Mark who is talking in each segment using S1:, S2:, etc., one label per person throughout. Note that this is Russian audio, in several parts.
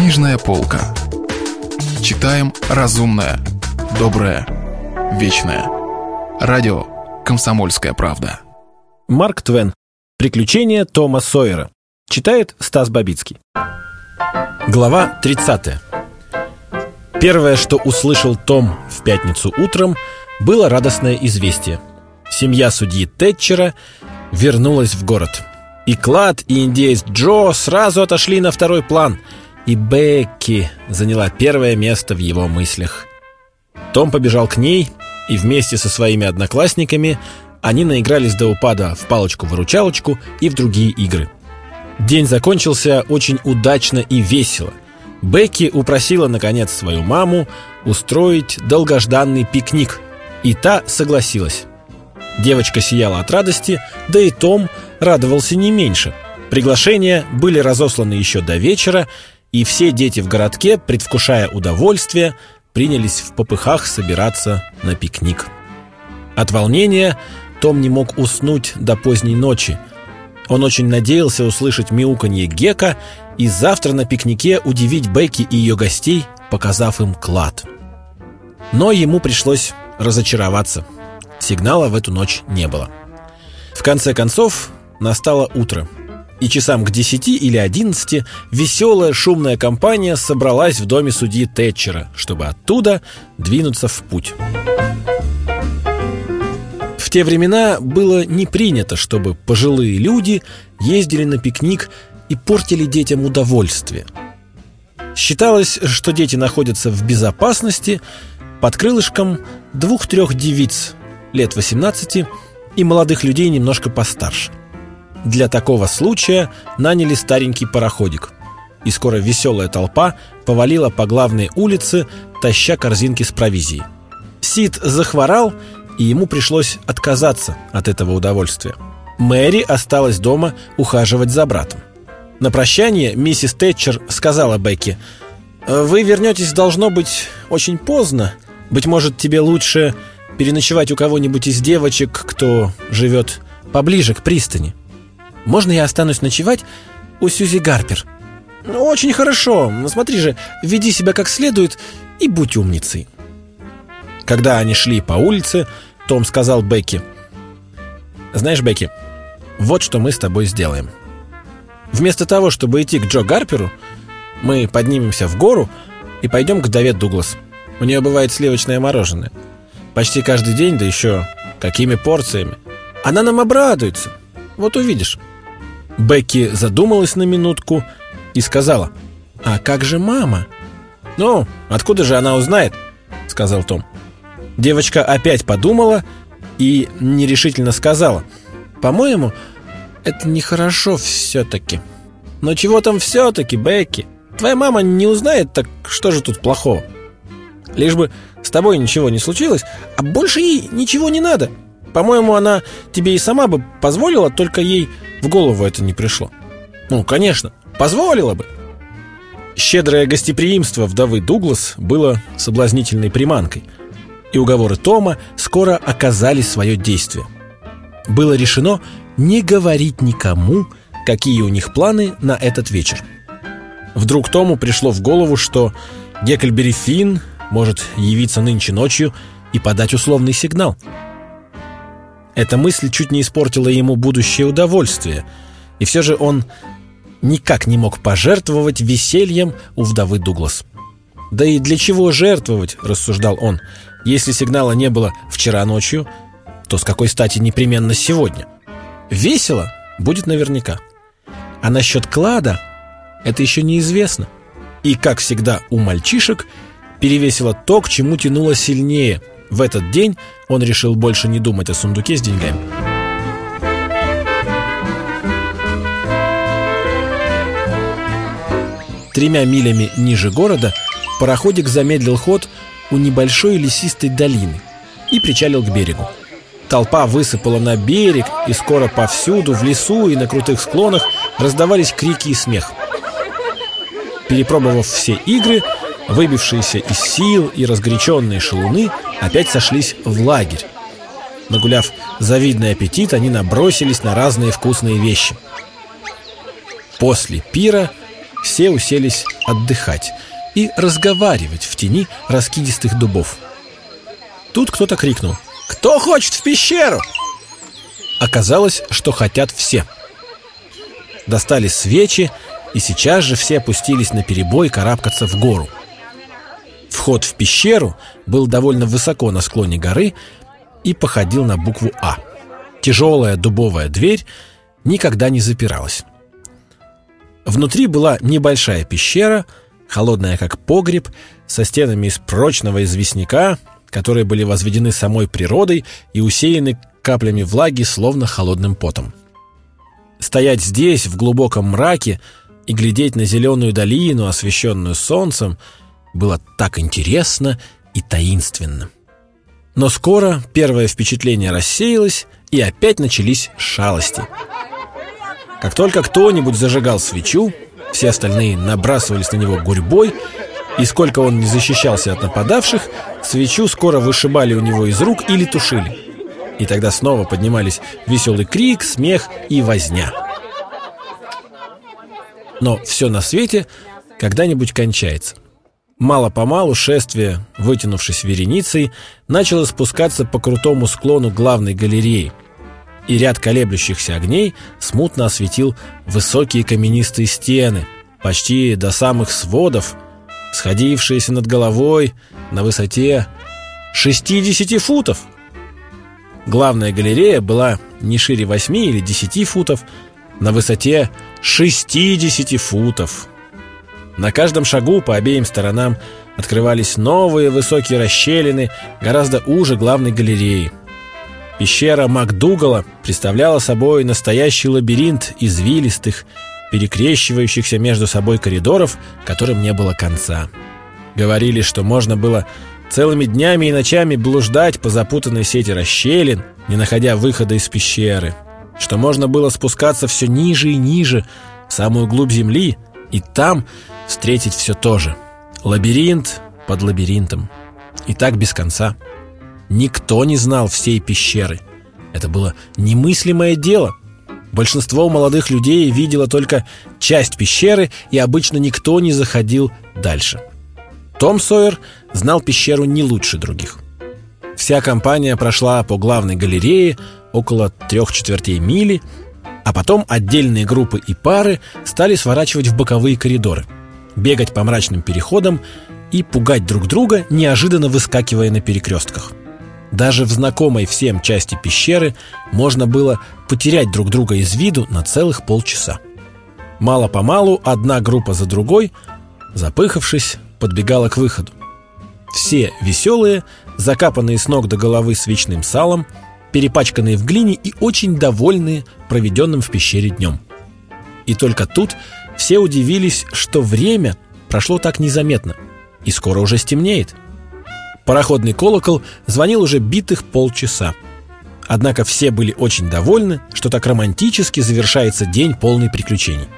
S1: Книжная полка. Читаем разумное, доброе, вечное. Радио «Комсомольская правда».
S2: Марк Твен. Приключения Тома Сойера. Читает Стас Бабицкий. Глава 30. Первое, что услышал Том в пятницу утром, было радостное известие. Семья судьи Тэтчера вернулась в город. И Клад, и индеец Джо сразу отошли на второй план. И Бекки заняла первое место в его мыслях. Том побежал к ней, и вместе со своими одноклассниками они наигрались до упада в палочку-выручалочку и в другие игры. День закончился очень удачно и весело. Бекки упросила, наконец, свою маму устроить долгожданный пикник, и та согласилась. Девочка сияла от радости, да и Том радовался не меньше. Приглашения были разосланы еще до вечера, и все дети в городке, предвкушая удовольствие, принялись в попыхах собираться на пикник. От волнения том не мог уснуть до поздней ночи. Он очень надеялся услышать мяуканье Гека и завтра на пикнике удивить Бекки и ее гостей, показав им клад. Но ему пришлось разочароваться. Сигнала в эту ночь не было. В конце концов, настало утро. И часам к десяти или одиннадцати веселая шумная компания собралась в доме судьи Тэтчера, чтобы оттуда двинуться в путь. В те времена было не принято, чтобы пожилые люди ездили на пикник и портили детям удовольствие. Считалось, что дети находятся в безопасности под крылышком двух-трех девиц лет 18 и молодых людей немножко постарше. Для такого случая наняли старенький пароходик. И скоро веселая толпа повалила по главной улице, таща корзинки с провизией. Сид захворал, и ему пришлось отказаться от этого удовольствия. Мэри осталась дома ухаживать за братом. На прощание миссис Тэтчер сказала Бекки, «Вы вернетесь, должно быть, очень поздно. Быть может, тебе лучше переночевать у кого-нибудь из девочек, кто живет поближе к пристани. Можно я останусь ночевать у Сьюзи Гарпер? Ну, очень хорошо. Смотри же, веди себя как следует и будь умницей. Когда они шли по улице, Том сказал Бекки, «Знаешь, Бекки, вот что мы с тобой сделаем. Вместо того, чтобы идти к Джо Гарперу, мы поднимемся в гору и пойдем к Давид Дуглас. У нее бывает сливочное мороженое. Почти каждый день, да еще какими порциями. Она нам обрадуется. Вот увидишь». Бекки задумалась на минутку и сказала, «А как же мама?» «Ну, откуда же она узнает?» — сказал Том. Девочка опять подумала и нерешительно сказала, «По-моему, это нехорошо все-таки». «Но чего там все-таки, Бекки? Твоя мама не узнает, так что же тут плохого?» «Лишь бы с тобой ничего не случилось, а больше ей ничего не надо. По-моему, она тебе и сама бы позволила, только ей в голову это не пришло. Ну, конечно, позволила бы. Щедрое гостеприимство вдовы Дуглас было соблазнительной приманкой, и уговоры Тома скоро оказали свое действие. Было решено не говорить никому, какие у них планы на этот вечер. Вдруг Тому пришло в голову, что Геккельбери Финн может явиться нынче ночью и подать условный сигнал – эта мысль чуть не испортила ему будущее удовольствие, и все же он никак не мог пожертвовать весельем у вдовы Дуглас. «Да и для чего жертвовать?» – рассуждал он. «Если сигнала не было вчера ночью, то с какой стати непременно сегодня? Весело будет наверняка. А насчет клада это еще неизвестно. И, как всегда у мальчишек, перевесило то, к чему тянуло сильнее – в этот день он решил больше не думать о сундуке с деньгами. Тремя милями ниже города пароходик замедлил ход у небольшой лесистой долины и причалил к берегу. Толпа высыпала на берег, и скоро повсюду, в лесу и на крутых склонах раздавались крики и смех. Перепробовав все игры, Выбившиеся из сил и разгоряченные шалуны опять сошлись в лагерь. Нагуляв завидный аппетит, они набросились на разные вкусные вещи. После пира все уселись отдыхать и разговаривать в тени раскидистых дубов. Тут кто-то крикнул «Кто хочет в пещеру?» Оказалось, что хотят все. Достали свечи, и сейчас же все опустились на перебой карабкаться в гору. Вход в пещеру был довольно высоко на склоне горы и походил на букву «А». Тяжелая дубовая дверь никогда не запиралась. Внутри была небольшая пещера, холодная как погреб, со стенами из прочного известняка, которые были возведены самой природой и усеяны каплями влаги, словно холодным потом. Стоять здесь, в глубоком мраке, и глядеть на зеленую долину, освещенную солнцем, было так интересно и таинственно. Но скоро первое впечатление рассеялось, и опять начались шалости. Как только кто-нибудь зажигал свечу, все остальные набрасывались на него гурьбой, и сколько он не защищался от нападавших, свечу скоро вышибали у него из рук или тушили. И тогда снова поднимались веселый крик, смех и возня. Но все на свете когда-нибудь кончается. Мало-помалу шествие, вытянувшись вереницей, начало спускаться по крутому склону главной галереи, и ряд колеблющихся огней смутно осветил высокие каменистые стены, почти до самых сводов, сходившиеся над головой на высоте 60 футов. Главная галерея была не шире 8 или 10 футов, на высоте 60 футов. На каждом шагу по обеим сторонам открывались новые высокие расщелины, гораздо уже главной галереи. Пещера МакДугала представляла собой настоящий лабиринт извилистых, перекрещивающихся между собой коридоров, которым не было конца. Говорили, что можно было целыми днями и ночами блуждать по запутанной сети расщелин, не находя выхода из пещеры, что можно было спускаться все ниже и ниже, в самую глубь земли, и там встретить все то же. Лабиринт под лабиринтом. И так без конца. Никто не знал всей пещеры. Это было немыслимое дело. Большинство молодых людей видело только часть пещеры, и обычно никто не заходил дальше. Том Сойер знал пещеру не лучше других. Вся компания прошла по главной галерее около трех четвертей мили, а потом отдельные группы и пары стали сворачивать в боковые коридоры – бегать по мрачным переходам и пугать друг друга, неожиданно выскакивая на перекрестках. Даже в знакомой всем части пещеры можно было потерять друг друга из виду на целых полчаса. Мало-помалу одна группа за другой, запыхавшись, подбегала к выходу. Все веселые, закапанные с ног до головы свечным салом, перепачканные в глине и очень довольные проведенным в пещере днем. И только тут все удивились, что время прошло так незаметно, и скоро уже стемнеет. Пароходный колокол звонил уже битых полчаса. Однако все были очень довольны, что так романтически завершается день полный приключений.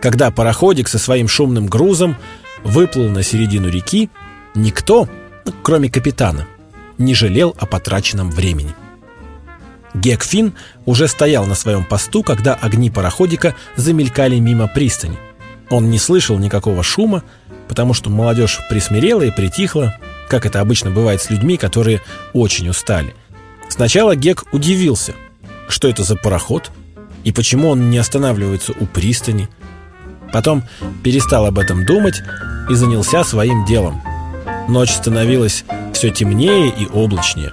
S2: Когда пароходик со своим шумным грузом выплыл на середину реки, никто, ну, кроме капитана, не жалел о потраченном времени. Гекфин уже стоял на своем посту, когда огни пароходика замелькали мимо пристани. Он не слышал никакого шума, потому что молодежь присмирела и притихла, как это обычно бывает с людьми, которые очень устали. Сначала Гек удивился, что это за пароход и почему он не останавливается у пристани. Потом перестал об этом думать и занялся своим делом. Ночь становилась все темнее и облачнее.